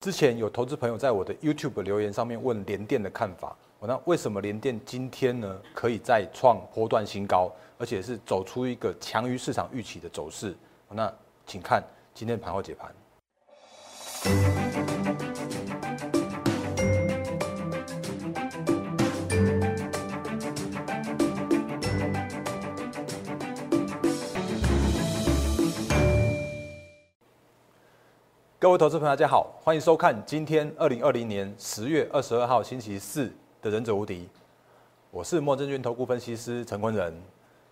之前有投资朋友在我的 YouTube 留言上面问联电的看法，我那为什么联电今天呢可以再创波段新高，而且是走出一个强于市场预期的走势？那请看今天盘后解盘。各位投资朋友，大家好，欢迎收看今天二零二零年十月二十二号星期四的《忍者无敌》，我是莫证券投顾分析师陈坤仁。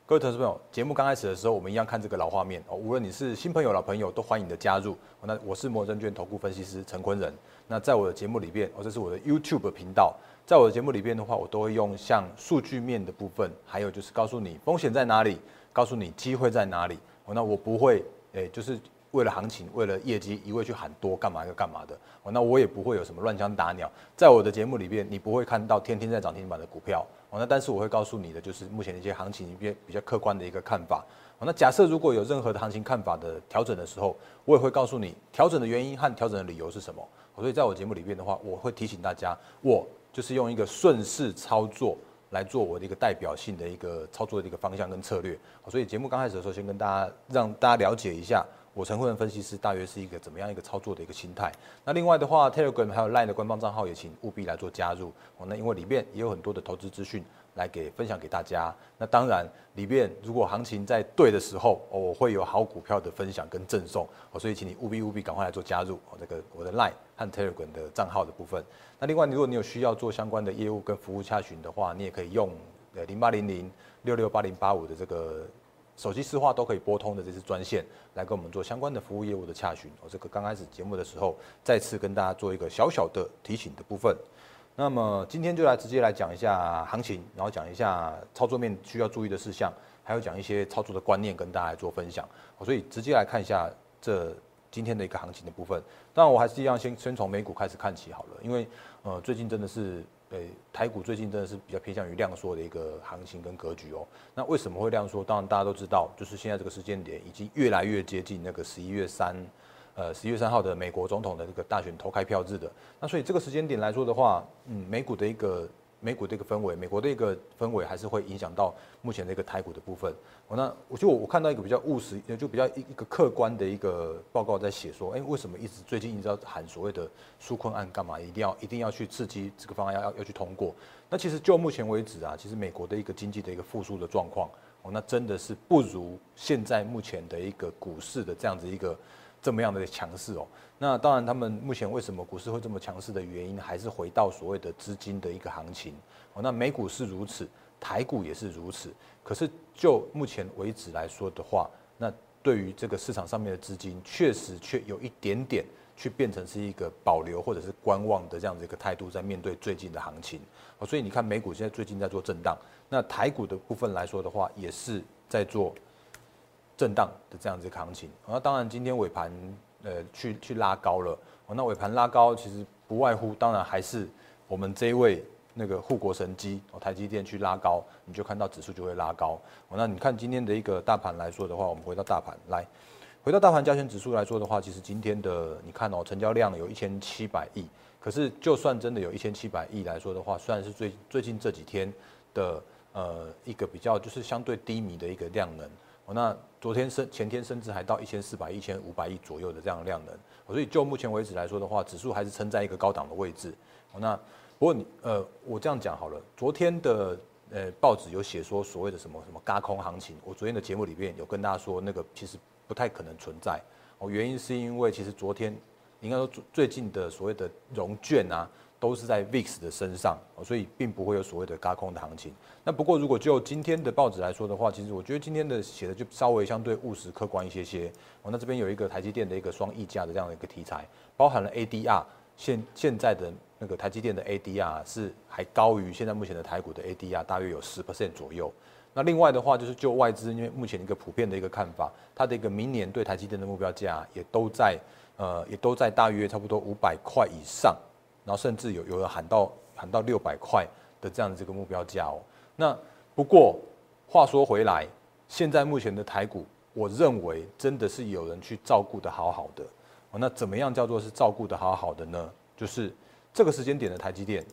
各位投资朋友，节目刚开始的时候，我们一样看这个老画面哦。无论你是新朋友、老朋友，都欢迎你的加入。那我是莫证券投顾分析师陈坤仁。那在我的节目里边，哦，这是我的 YouTube 频道，在我的节目里边的话，我都会用像数据面的部分，还有就是告诉你风险在哪里，告诉你机会在哪里。那我不会，诶，就是。为了行情，为了业绩，一味去喊多干嘛要干嘛的，哦，那我也不会有什么乱枪打鸟。在我的节目里边，你不会看到天天在涨停板的股票，哦，那但是我会告诉你的就是目前的一些行情一边比较客观的一个看法。哦，那假设如果有任何的行情看法的调整的时候，我也会告诉你调整的原因和调整的理由是什么。所以在我节目里边的话，我会提醒大家，我就是用一个顺势操作来做我的一个代表性的一个操作的一个方向跟策略。所以节目刚开始的时候，先跟大家让大家了解一下。我陈慧文分析师大约是一个怎么样一个操作的一个心态？那另外的话，Telegram 还有 Line 的官方账号也请务必来做加入哦。那因为里面也有很多的投资资讯来给分享给大家。那当然里面如果行情在对的时候，我会有好股票的分享跟赠送哦。所以请你务必务必赶快来做加入哦。这个我的 Line 和 Telegram 的账号的部分。那另外，如果你有需要做相关的业务跟服务洽询的话，你也可以用呃零八零零六六八零八五的这个。手机私话都可以拨通的这次专线，来跟我们做相关的服务业务的洽询。我这个刚开始节目的时候，再次跟大家做一个小小的提醒的部分。那么今天就来直接来讲一下行情，然后讲一下操作面需要注意的事项，还有讲一些操作的观念跟大家来做分享。所以直接来看一下这今天的一个行情的部分。当然我还是一样先先从美股开始看起好了，因为呃最近真的是。对，台股最近真的是比较偏向于量缩的一个行情跟格局哦。那为什么会量缩？当然大家都知道，就是现在这个时间点已经越来越接近那个十一月三，呃，十一月三号的美国总统的这个大选投开票日的。那所以这个时间点来说的话，嗯，美股的一个。美股的一个氛围，美国的一个氛围还是会影响到目前的一个台股的部分。我那我就我看到一个比较务实，也就比较一一个客观的一个报告在写说，哎，为什么一直最近一直要喊所谓的纾困案干嘛？一定要一定要去刺激这个方案要要要去通过？那其实就目前为止啊，其实美国的一个经济的一个复苏的状况，哦，那真的是不如现在目前的一个股市的这样子一个。这么样的强势哦，那当然，他们目前为什么股市会这么强势的原因，还是回到所谓的资金的一个行情哦。那美股是如此，台股也是如此。可是就目前为止来说的话，那对于这个市场上面的资金，确实却有一点点去变成是一个保留或者是观望的这样子一个态度，在面对最近的行情哦。所以你看，美股现在最近在做震荡，那台股的部分来说的话，也是在做。震荡的这样子行情，那当然今天尾盘呃去去拉高了，那尾盘拉高其实不外乎当然还是我们这一位那个护国神机哦台积电去拉高，你就看到指数就会拉高，那你看今天的一个大盘来说的话，我们回到大盘来，回到大盘加权指数来说的话，其实今天的你看哦成交量有一千七百亿，可是就算真的有一千七百亿来说的话，虽然是最最近这几天的呃一个比较就是相对低迷的一个量能。哦，那昨天升前天甚至还到一千四百、一千五百亿左右的这样量能，所以就目前为止来说的话，指数还是撑在一个高档的位置。哦，那不过你呃，我这样讲好了，昨天的呃报纸有写说所谓的什么什么嘎空行情，我昨天的节目里面有跟大家说，那个其实不太可能存在。哦，原因是因为其实昨天应该说最近的所谓的融券啊。都是在 VIX 的身上，所以并不会有所谓的轧空的行情。那不过如果就今天的报纸来说的话，其实我觉得今天的写的就稍微相对务实客观一些些。哦，那这边有一个台积电的一个双溢价的这样的一个题材，包含了 ADR，现现在的那个台积电的 ADR 是还高于现在目前的台股的 ADR，大约有十 percent 左右。那另外的话就是就外资，因为目前一个普遍的一个看法，它的一个明年对台积电的目标价也都在呃也都在大约差不多五百块以上。然后甚至有有人喊到喊到六百块的这样的这个目标价哦。那不过话说回来，现在目前的台股，我认为真的是有人去照顾的好好的。那怎么样叫做是照顾的好好的呢？就是这个时间点的台积电，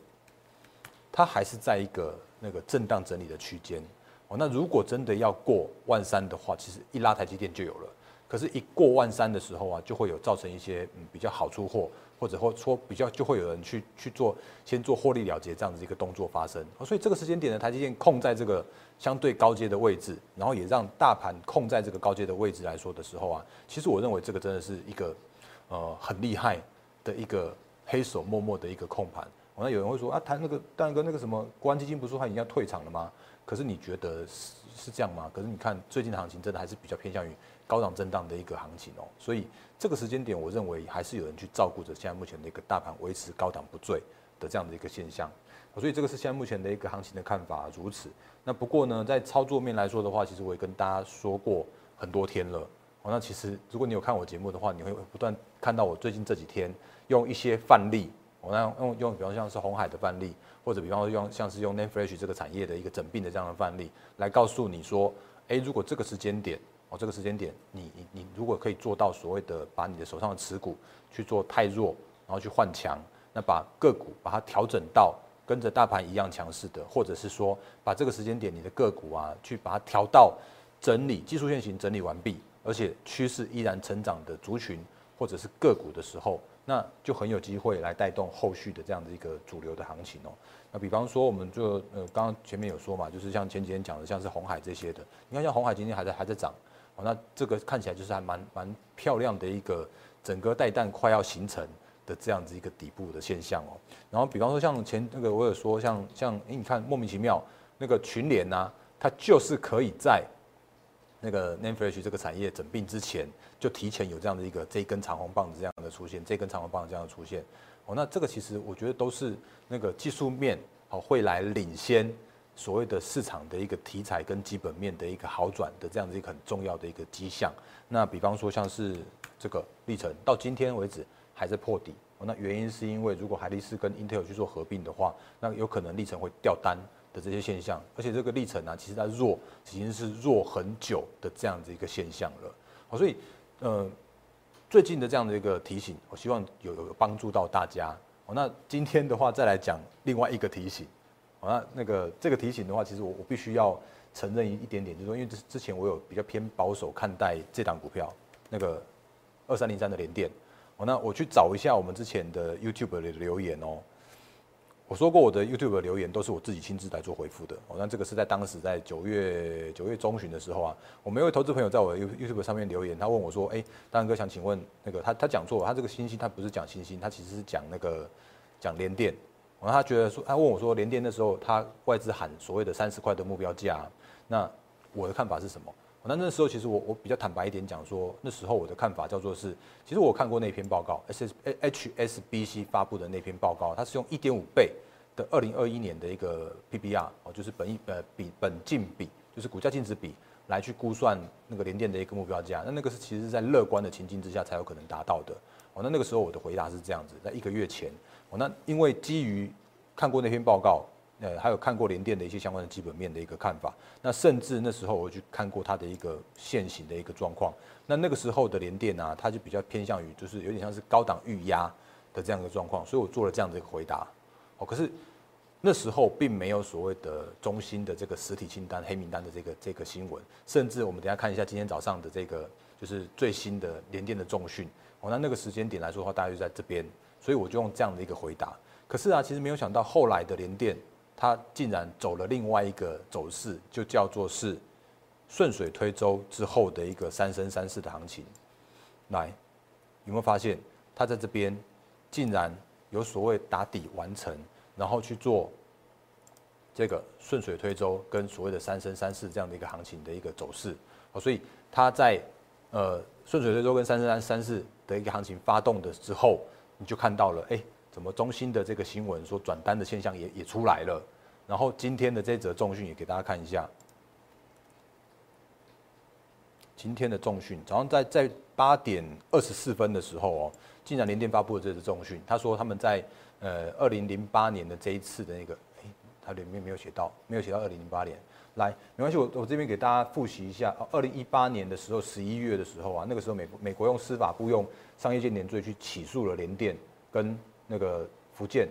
它还是在一个那个震荡整理的区间。哦，那如果真的要过万三的话，其实一拉台积电就有了。可是，一过万三的时候啊，就会有造成一些嗯比较好出货，或者或说比较就会有人去去做先做获利了结这样子一个动作发生。所以这个时间点的台积电控在这个相对高阶的位置，然后也让大盘控在这个高阶的位置来说的时候啊，其实我认为这个真的是一个呃很厉害的一个黑手默默的一个控盘。那有人会说啊，谈那个蛋哥那个什么国安基金不是说他已经要退场了吗？可是你觉得是是这样吗？可是你看最近的行情真的还是比较偏向于。高档震荡的一个行情哦，所以这个时间点，我认为还是有人去照顾着现在目前的一个大盘维持高档不坠的这样的一个现象，所以这个是现在目前的一个行情的看法如此。那不过呢，在操作面来说的话，其实我也跟大家说过很多天了。那其实如果你有看我节目的话，你会不断看到我最近这几天用一些范例，我那用用比方像是红海的范例，或者比方说用像是用 Name Flash 这个产业的一个整并的这样的范例，来告诉你说，哎，如果这个时间点。哦这个时间点，你你你如果可以做到所谓的把你的手上的持股去做太弱，然后去换强，那把个股把它调整到跟着大盘一样强势的，或者是说把这个时间点你的个股啊去把它调到整理技术线型整理完毕，而且趋势依然成长的族群或者是个股的时候，那就很有机会来带动后续的这样的一个主流的行情哦。那比方说，我们就呃刚刚前面有说嘛，就是像前几天讲的，像是红海这些的，你看像红海今天还在还在涨。哦，那这个看起来就是还蛮蛮漂亮的一个整个带弹快要形成的这样子一个底部的现象哦。然后比方说像前那个我有说像像哎你看莫名其妙那个群联呐，它就是可以在那个 Name Flash 这个产业整并之前就提前有这样的一个这一根长红棒子这样的出现，这根长红棒这样的出现。哦，那这个其实我觉得都是那个技术面好会来领先。所谓的市场的一个题材跟基本面的一个好转的这样子一个很重要的一个迹象。那比方说像是这个历程到今天为止还在破底，那原因是因为如果海力士跟 Intel 去做合并的话，那有可能历程会掉单的这些现象。而且这个历程呢，其实它弱已经是弱很久的这样子一个现象了。好，所以呃最近的这样的一个提醒，我希望有有帮助到大家。哦那今天的话再来讲另外一个提醒。那那个这个提醒的话，其实我我必须要承认一点点，就是说，因为之之前我有比较偏保守看待这档股票，那个二三零三的联电。哦，那我去找一下我们之前的 YouTube 的留言哦。我说过我的 YouTube 留言都是我自己亲自来做回复的。哦，那这个是在当时在九月九月中旬的时候啊，我们一位投资朋友在我的 YouTube 上面留言，他问我说：“哎，大哥想请问那个他他讲错，他这个星星他不是讲星星，他其实是讲那个讲联电。”然后他觉得说，他问我说，联电那时候他外资喊所谓的三十块的目标价，那我的看法是什么？那那时候其实我我比较坦白一点讲说，那时候我的看法叫做是，其实我看过那篇报告，S H S B C 发布的那篇报告，它是用一点五倍的二零二一年的一个 P B R 哦，就是本一呃比本净比，就是股价净值比来去估算那个联电的一个目标价，那那个是其实是在乐观的情境之下才有可能达到的。哦，那那个时候我的回答是这样子，在一个月前。那因为基于看过那篇报告，呃，还有看过联电的一些相关的基本面的一个看法，那甚至那时候我去看过它的一个现行的一个状况，那那个时候的联电啊，它就比较偏向于就是有点像是高档预压的这样一个状况，所以我做了这样的一个回答。哦，可是那时候并没有所谓的中心的这个实体清单黑名单的这个这个新闻，甚至我们等下看一下今天早上的这个就是最新的联电的重讯，哦，那那个时间点来说的话，大概就在这边。所以我就用这样的一个回答。可是啊，其实没有想到后来的联电，它竟然走了另外一个走势，就叫做是顺水推舟之后的一个三升三世的行情。来，有没有发现它在这边竟然有所谓打底完成，然后去做这个顺水推舟跟所谓的三升三世这样的一个行情的一个走势？哦，所以它在呃顺水推舟跟三升三三世的一个行情发动的之后。就看到了，哎，怎么中心的这个新闻说转单的现象也也出来了，然后今天的这则重讯也给大家看一下。今天的重讯早上在在八点二十四分的时候哦，竟然联电发布了这则重讯，他说他们在呃二零零八年的这一次的那个，哎，它里面没有写到，没有写到二零零八年。来，没关系，我我这边给大家复习一下。二零一八年的时候，十一月的时候啊，那个时候美美国用司法部用商业间谍罪去起诉了联电跟那个福建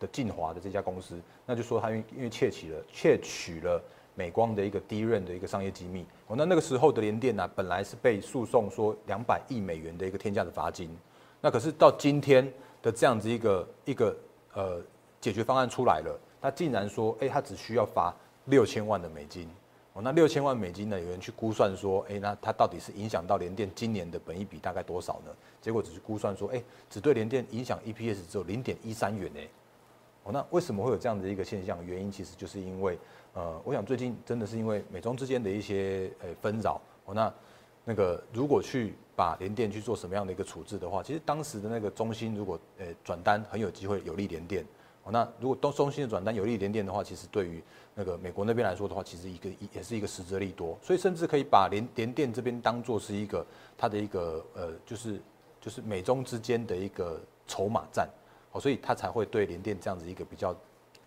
的晋华的这家公司，那就说他因因为窃取了窃取了美光的一个第一任的一个商业机密。哦，那那个时候的联电呢，本来是被诉讼说两百亿美元的一个天价的罚金。那可是到今天的这样子一个一个呃解决方案出来了，他竟然说，哎，他只需要罚。六千万的美金，哦，那六千万美金呢？有人去估算说，哎，那它到底是影响到联电今年的本益比大概多少呢？结果只是估算说，哎，只对联电影响 EPS 只有零点一三元呢。哦，那为什么会有这样的一个现象？原因其实就是因为，呃，我想最近真的是因为美中之间的一些呃纷扰，哦，那那个如果去把联电去做什么样的一个处置的话，其实当时的那个中心如果呃转单很有机会有利联电。哦，那如果都中心的转单有利联电的话，其实对于那个美国那边来说的话，其实一个也是一个实质利多，所以甚至可以把联联电这边当做是一个它的一个呃，就是就是美中之间的一个筹码战，哦，所以它才会对联电这样子一个比较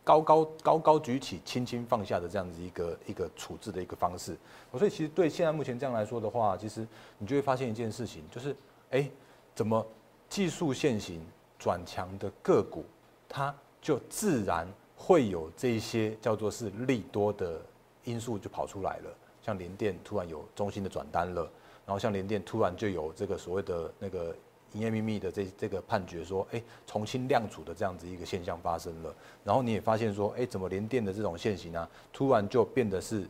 高高高高举起、轻轻放下的这样子一个一个处置的一个方式。哦，所以其实对现在目前这样来说的话，其实你就会发现一件事情，就是哎，怎么技术线型转强的个股，它就自然会有这些叫做是利多的因素就跑出来了，像联电突然有中心的转单了，然后像联电突然就有这个所谓的那个营业秘密的这这个判决说，哎，重新量处的这样子一个现象发生了，然后你也发现说，哎，怎么联电的这种现形啊，突然就变得是，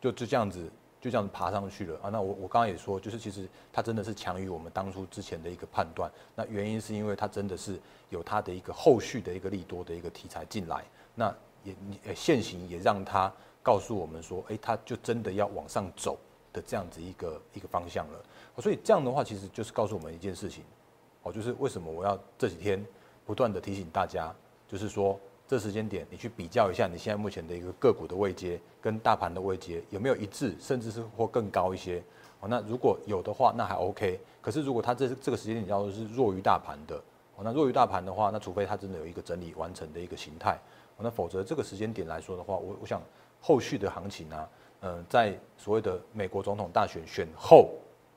就就这样子。就这样爬上去了啊！那我我刚刚也说，就是其实它真的是强于我们当初之前的一个判断。那原因是因为它真的是有它的一个后续的一个利多的一个题材进来，那也也现行也让它告诉我们说，哎，它就真的要往上走的这样子一个一个方向了。所以这样的话，其实就是告诉我们一件事情，哦，就是为什么我要这几天不断的提醒大家，就是说。这时间点，你去比较一下你现在目前的一个个股的位阶跟大盘的位阶有没有一致，甚至是或更高一些。哦，那如果有的话，那还 OK。可是如果它这这个时间点叫做是弱于大盘的，哦，那弱于大盘的话，那除非它真的有一个整理完成的一个形态，那否则这个时间点来说的话，我我想后续的行情呢，嗯，在所谓的美国总统大选选后，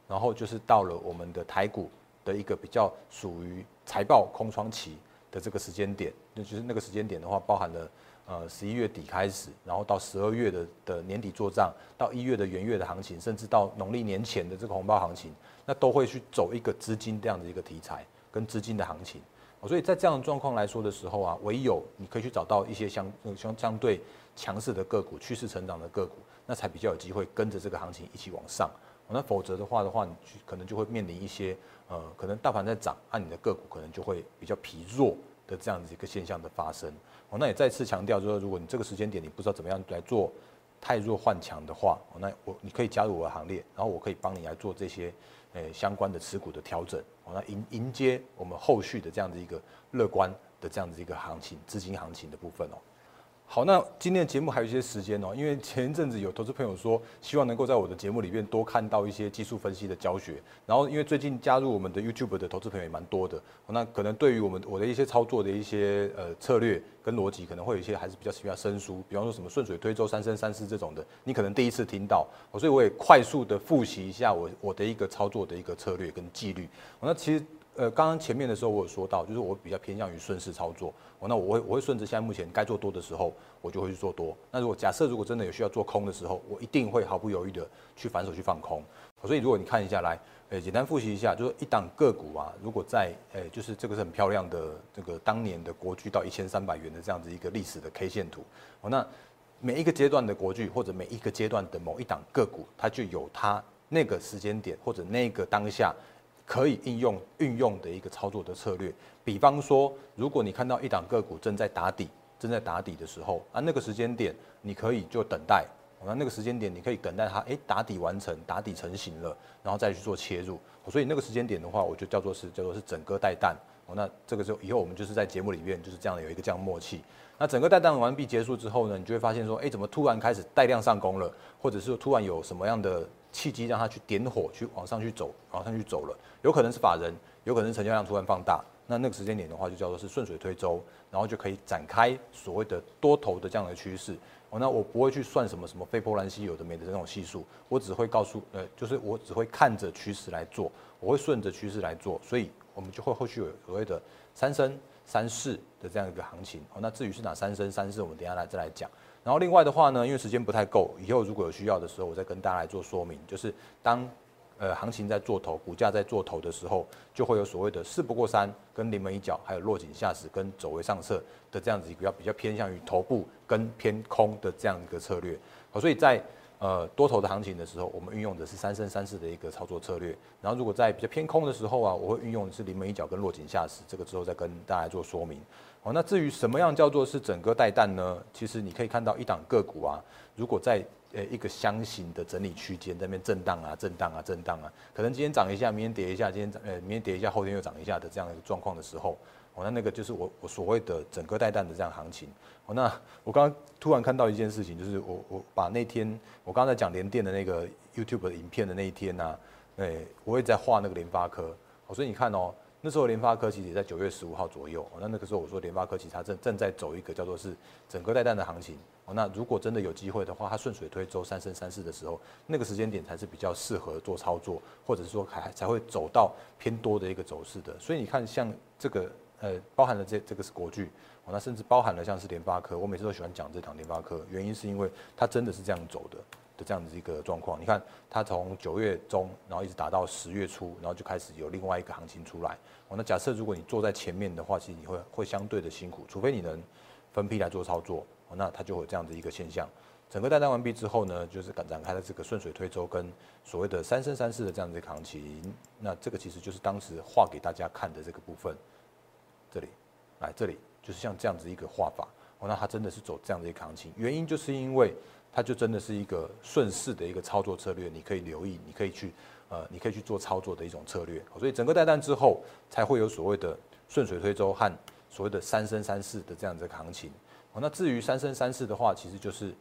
然后就是到了我们的台股的一个比较属于财报空窗期。这个时间点，那就是那个时间点的话，包含了呃十一月底开始，然后到十二月的的年底做账，到一月的元月的行情，甚至到农历年前的这个红包行情，那都会去走一个资金这样的一个题材跟资金的行情。所以在这样的状况来说的时候啊，唯有你可以去找到一些相相相对强势的个股、趋势成长的个股，那才比较有机会跟着这个行情一起往上。那否则的话的话，你可能就会面临一些呃，可能大盘在涨，按你的个股可能就会比较疲弱的这样子一个现象的发生。哦，那也再次强调，说如果你这个时间点你不知道怎么样来做太弱换强的话，哦，那我你可以加入我的行列，然后我可以帮你来做这些呃相关的持股的调整。哦，那迎迎接我们后续的这样的一个乐观的这样子一个行情，资金行情的部分哦。好，那今天的节目还有一些时间哦，因为前一阵子有投资朋友说，希望能够在我的节目里面多看到一些技术分析的教学。然后，因为最近加入我们的 YouTube 的投资朋友也蛮多的，那可能对于我们我的一些操作的一些呃策略跟逻辑，可能会有一些还是比较比较生疏。比方说什么顺水推舟、三生三世这种的，你可能第一次听到，所以我也快速的复习一下我我的一个操作的一个策略跟纪律。那其实。呃，刚刚前面的时候我有说到，就是我比较偏向于顺势操作，哦，那我会我会顺着现在目前该做多的时候，我就会去做多。那如果假设如果真的有需要做空的时候，我一定会毫不犹豫的去反手去放空。所以如果你看一下来，呃，简单复习一下，就是一档个股啊，如果在，呃，就是这个是很漂亮的这个当年的国巨到一千三百元的这样子一个历史的 K 线图，哦，那每一个阶段的国巨或者每一个阶段的某一档个股，它就有它那个时间点或者那个当下。可以应用运用的一个操作的策略，比方说，如果你看到一档个股正在打底，正在打底的时候，啊，那个时间点你可以就等待，那那个时间点你可以等待它，哎，打底完成，打底成型了，然后再去做切入。所以那个时间点的话，我就叫做是叫做是整个带弹。哦，那这个时候以后我们就是在节目里面就是这样的有一个这样默契。那整个带弹完毕结束之后呢，你就会发现说，哎，怎么突然开始带量上攻了，或者是突然有什么样的？契机让它去点火，去往上去走，往上去走了，有可能是法人，有可能是成交量突然放大，那那个时间点的话，就叫做是顺水推舟，然后就可以展开所谓的多头的这样的趋势。哦，那我不会去算什么什么非波兰西有的没的这种系数，我只会告诉呃，就是我只会看着趋势来做，我会顺着趋势来做，所以我们就会后续有所谓的三升三市的这样一个行情。哦，那至于是哪三升三市，我们等下来再来讲。然后另外的话呢，因为时间不太够，以后如果有需要的时候，我再跟大家来做说明，就是当。呃，行情在做头，股价在做头的时候，就会有所谓的事不过三、跟临门一脚，还有落井下石跟走为上策的这样子一个比较比较偏向于头部跟偏空的这样一个策略。好，所以在呃多头的行情的时候，我们运用的是三升三市的一个操作策略。然后如果在比较偏空的时候啊，我会运用的是临门一脚跟落井下石。这个之后再跟大家做说明。好，那至于什么样叫做是整个带弹呢？其实你可以看到一档个股啊，如果在呃，一个箱型的整理区间在那边震荡啊，震荡啊，震荡啊，可能今天涨一下，明天跌一下，今天涨，呃，明天跌一下，后天又涨一下的这样一个状况的时候，哦，那那个就是我我所谓的整个带弹的这样行情。哦，那我刚刚突然看到一件事情，就是我我把那天我刚才讲联电的那个 YouTube 的影片的那一天呢，哎，我也在画那个联发科，哦，所以你看哦。那时候联发科其实也在九月十五号左右，那那个时候我说联发科其实它正正在走一个叫做是整个带弹的行情，哦，那如果真的有机会的话，它顺水推舟三升三四的时候，那个时间点才是比较适合做操作，或者是说还才会走到偏多的一个走势的。所以你看像这个呃包含了这这个是国巨，哦，那甚至包含了像是联发科，我每次都喜欢讲这档联发科，原因是因为它真的是这样走的。的这样子一个状况，你看它从九月中，然后一直打到十月初，然后就开始有另外一个行情出来。哦，那假设如果你坐在前面的话，其实你会会相对的辛苦，除非你能分批来做操作，哦，那它就会有这样的一个现象。整个带单完毕之后呢，就是展开了这个顺水推舟跟所谓的三生三世的这样子一个行情。那这个其实就是当时画给大家看的这个部分。这里，来这里就是像这样子一个画法。哦，那它真的是走这样的一个行情，原因就是因为。它就真的是一个顺势的一个操作策略，你可以留意，你可以去，呃，你可以去做操作的一种策略。所以整个带弹之后，才会有所谓的顺水推舟和所谓的三升三四的这样子的行情。哦，那至于三升三四的话，其实就是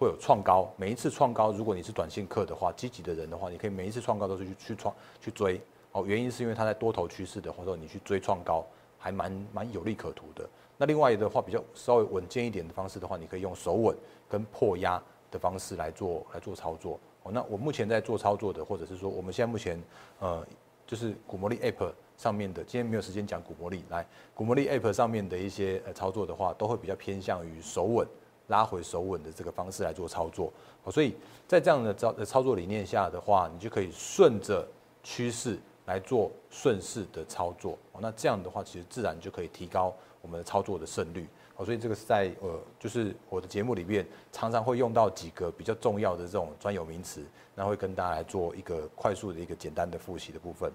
会有创高，每一次创高，如果你是短线客的话，积极的人的话，你可以每一次创高都是去去创去追。哦，原因是因为它在多头趋势的，或者你去追创高，还蛮蛮有利可图的。那另外的话，比较稍微稳健一点的方式的话，你可以用手稳跟破压。的方式来做来做操作。哦，那我目前在做操作的，或者是说我们现在目前呃，就是股魔力 App 上面的，今天没有时间讲股魔力，来股魔力 App 上面的一些呃操作的话，都会比较偏向于手稳拉回手稳的这个方式来做操作，所以在这样的操操作理念下的话，你就可以顺着趋势来做顺势的操作，那这样的话，其实自然就可以提高我们的操作的胜率。所以这个是在呃，就是我的节目里面常常会用到几个比较重要的这种专有名词，然后会跟大家来做一个快速的一个简单的复习的部分。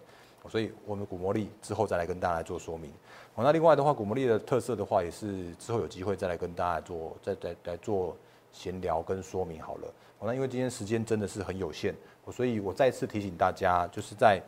所以我们古魔力之后再来跟大家来做说明。好，那另外的话，古魔力的特色的话，也是之后有机会再来跟大家做再再来做闲聊跟说明好了。好，那因为今天时间真的是很有限，所以我再次提醒大家，就是在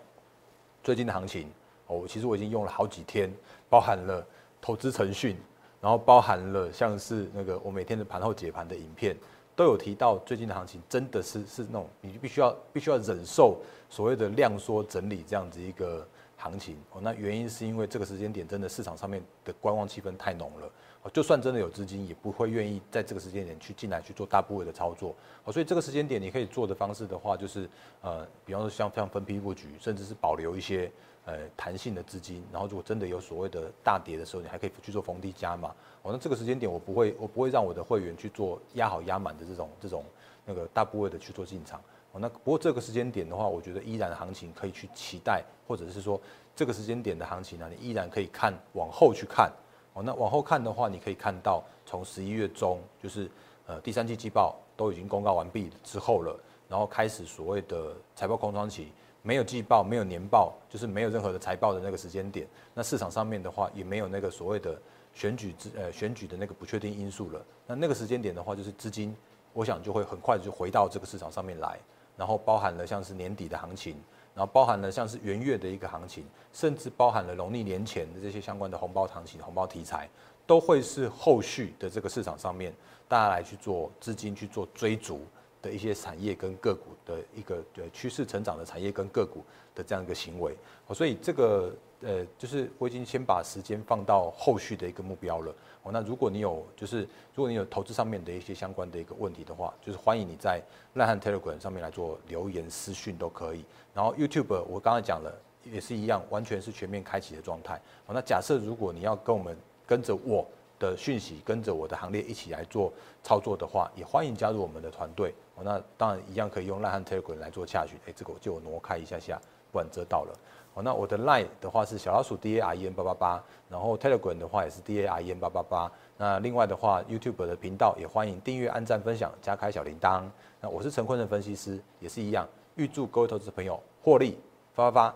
最近的行情，哦，其实我已经用了好几天，包含了投资程序。然后包含了像是那个我每天的盘后解盘的影片，都有提到最近的行情真的是是那种你必须要必须要忍受所谓的量缩整理这样子一个行情哦。那原因是因为这个时间点真的市场上面的观望气氛太浓了哦，就算真的有资金也不会愿意在这个时间点去进来去做大部位的操作哦。所以这个时间点你可以做的方式的话，就是呃，比方说像像分批布局，甚至是保留一些。呃，弹性的资金，然后如果真的有所谓的大跌的时候，你还可以去做逢低加码。哦，那这个时间点我不会，我不会让我的会员去做压好压满的这种这种那个大部位的去做进场。那不过这个时间点的话，我觉得依然行情可以去期待，或者是说这个时间点的行情呢，你依然可以看往后去看。哦，那往后看的话，你可以看到从十一月中，就是呃第三季季报都已经公告完毕之后了，然后开始所谓的财报空窗期。没有季报，没有年报，就是没有任何的财报的那个时间点。那市场上面的话，也没有那个所谓的选举之呃选举的那个不确定因素了。那那个时间点的话，就是资金，我想就会很快就回到这个市场上面来。然后包含了像是年底的行情，然后包含了像是元月的一个行情，甚至包含了农历年前的这些相关的红包行情、红包题材，都会是后续的这个市场上面大家来去做资金去做追逐。的一些产业跟个股的一个对趋势成长的产业跟个股的这样一个行为。所以这个呃，就是我已经先把时间放到后续的一个目标了。哦，那如果你有就是如果你有投资上面的一些相关的一个问题的话，就是欢迎你在赖汉 Telegram 上面来做留言私讯都可以。然后 YouTube 我刚才讲了也是一样，完全是全面开启的状态。哦，那假设如果你要跟我们跟着我的讯息，跟着我的行列一起来做操作的话，也欢迎加入我们的团队。哦，那当然一样可以用赖汉 Telegram 来做洽询。哎，这个我就挪开一下下，不然遮到了。那我的 Line 的话是小老鼠 D A R E N 八八八，然后 Telegram 的话也是 D A R E N 八八八。那另外的话，YouTube 的频道也欢迎订阅、按赞、分享、加开小铃铛。那我是陈坤的分析师，也是一样，预祝各位投资朋友获利发发发！